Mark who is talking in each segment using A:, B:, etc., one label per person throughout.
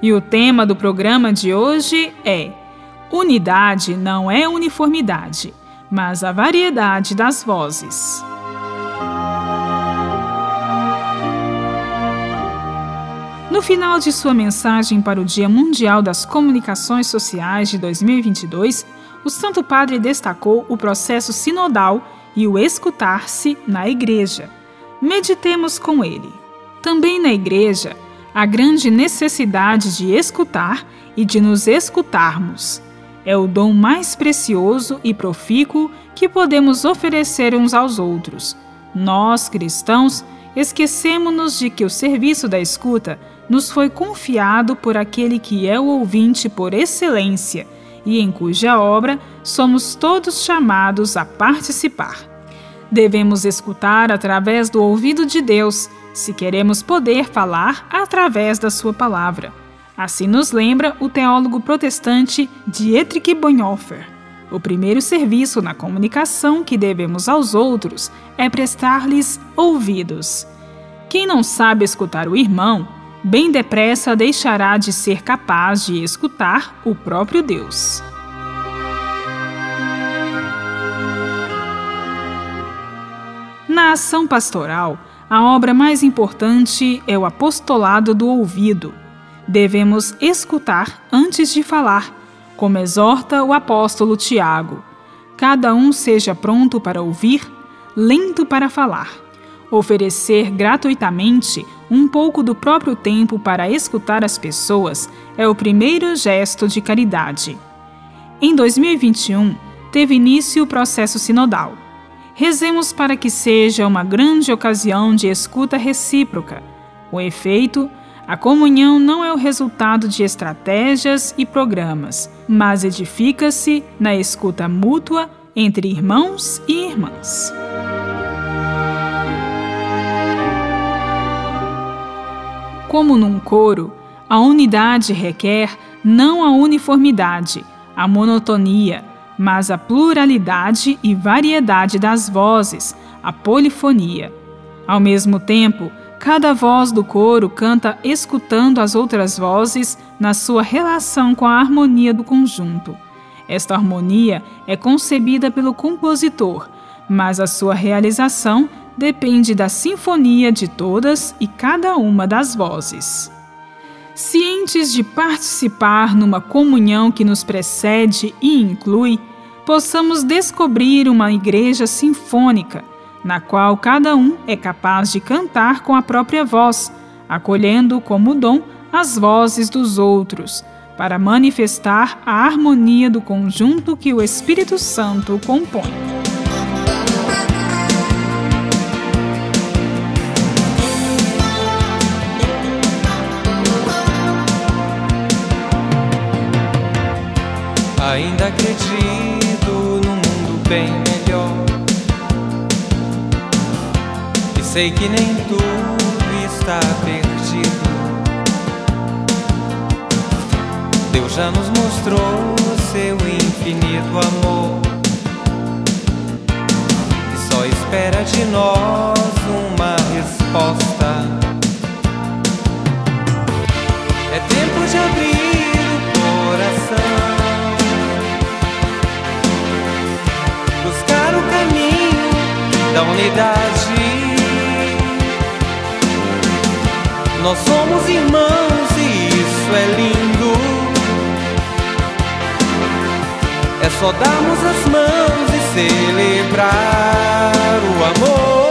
A: E o tema do programa de hoje é: Unidade não é uniformidade, mas a variedade das vozes. No final de sua mensagem para o Dia Mundial das Comunicações Sociais de 2022, o Santo Padre destacou o processo sinodal e o escutar-se na Igreja. Meditemos com ele. Também na Igreja, a grande necessidade de escutar e de nos escutarmos. É o dom mais precioso e profícuo que podemos oferecer uns aos outros. Nós, cristãos, esquecemos-nos de que o serviço da escuta nos foi confiado por aquele que é o ouvinte por excelência e em cuja obra somos todos chamados a participar. Devemos escutar através do ouvido de Deus, se queremos poder falar através da Sua palavra. Assim nos lembra o teólogo protestante Dietrich Bonhoeffer. O primeiro serviço na comunicação que devemos aos outros é prestar-lhes ouvidos. Quem não sabe escutar o irmão, bem depressa deixará de ser capaz de escutar o próprio Deus. Na ação pastoral, a obra mais importante é o apostolado do ouvido. Devemos escutar antes de falar, como exorta o apóstolo Tiago. Cada um seja pronto para ouvir, lento para falar. Oferecer gratuitamente um pouco do próprio tempo para escutar as pessoas é o primeiro gesto de caridade. Em 2021, teve início o processo sinodal. Rezemos para que seja uma grande ocasião de escuta recíproca. O efeito, a comunhão não é o resultado de estratégias e programas, mas edifica-se na escuta mútua entre irmãos e irmãs. Como num coro, a unidade requer não a uniformidade, a monotonia, mas a pluralidade e variedade das vozes, a polifonia. Ao mesmo tempo, cada voz do coro canta escutando as outras vozes na sua relação com a harmonia do conjunto. Esta harmonia é concebida pelo compositor, mas a sua realização depende da sinfonia de todas e cada uma das vozes. Cientes de participar numa comunhão que nos precede e inclui, possamos descobrir uma igreja sinfônica, na qual cada um é capaz de cantar com a própria voz, acolhendo como dom as vozes dos outros, para manifestar a harmonia do conjunto que o Espírito Santo compõe.
B: Sei que nem tudo está perdido. Deus já nos mostrou seu infinito amor. E só espera de nós uma resposta. É tempo de abrir o coração. da unidade. Nós somos irmãos e isso é lindo. É só darmos as mãos e celebrar o amor.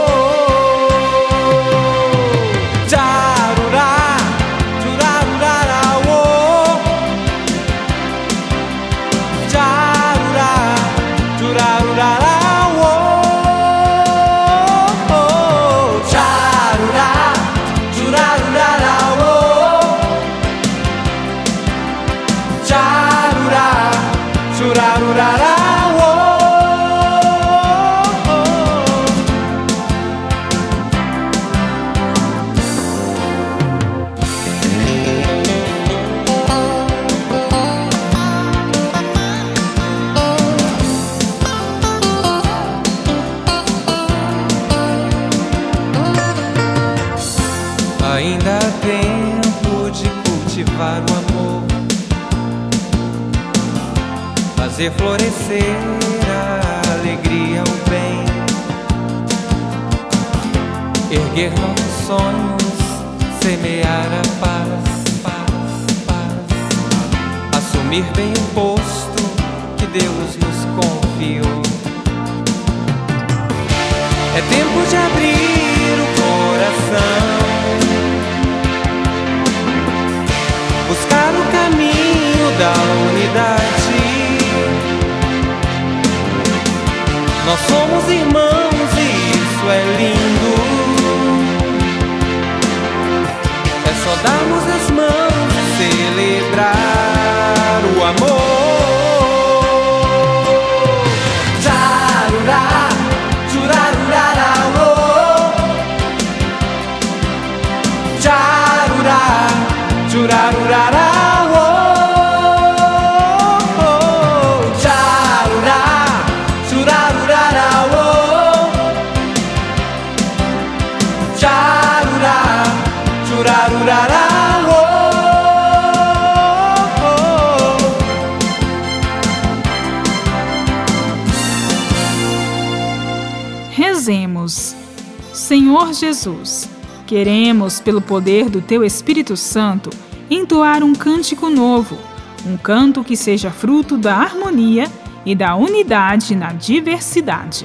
B: Fazer florescer a alegria, o bem, erguer nossos sonhos, semear a paz, paz, paz, assumir bem o posto que Deus nos confiou. É tempo de abrir o coração. Nós somos irmãos
A: Senhor Jesus, queremos, pelo poder do Teu Espírito Santo, entoar um cântico novo, um canto que seja fruto da harmonia e da unidade na diversidade.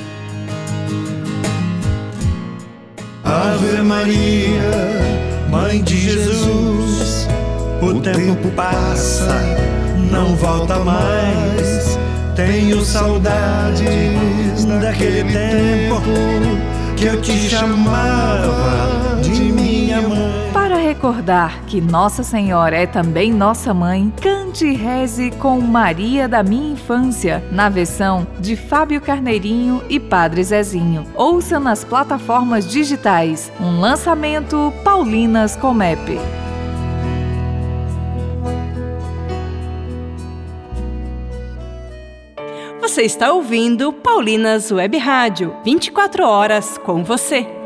C: Ave Maria, Mãe de Jesus, o tempo passa, não volta mais. Tenho saudades daquele tempo que eu te chamava
D: recordar que Nossa Senhora é também nossa mãe, cante e reze com Maria da Minha Infância, na versão de Fábio Carneirinho e Padre Zezinho. Ouça nas plataformas digitais. Um lançamento Paulinas Comep.
E: Você está ouvindo Paulinas Web Rádio, 24 horas com você.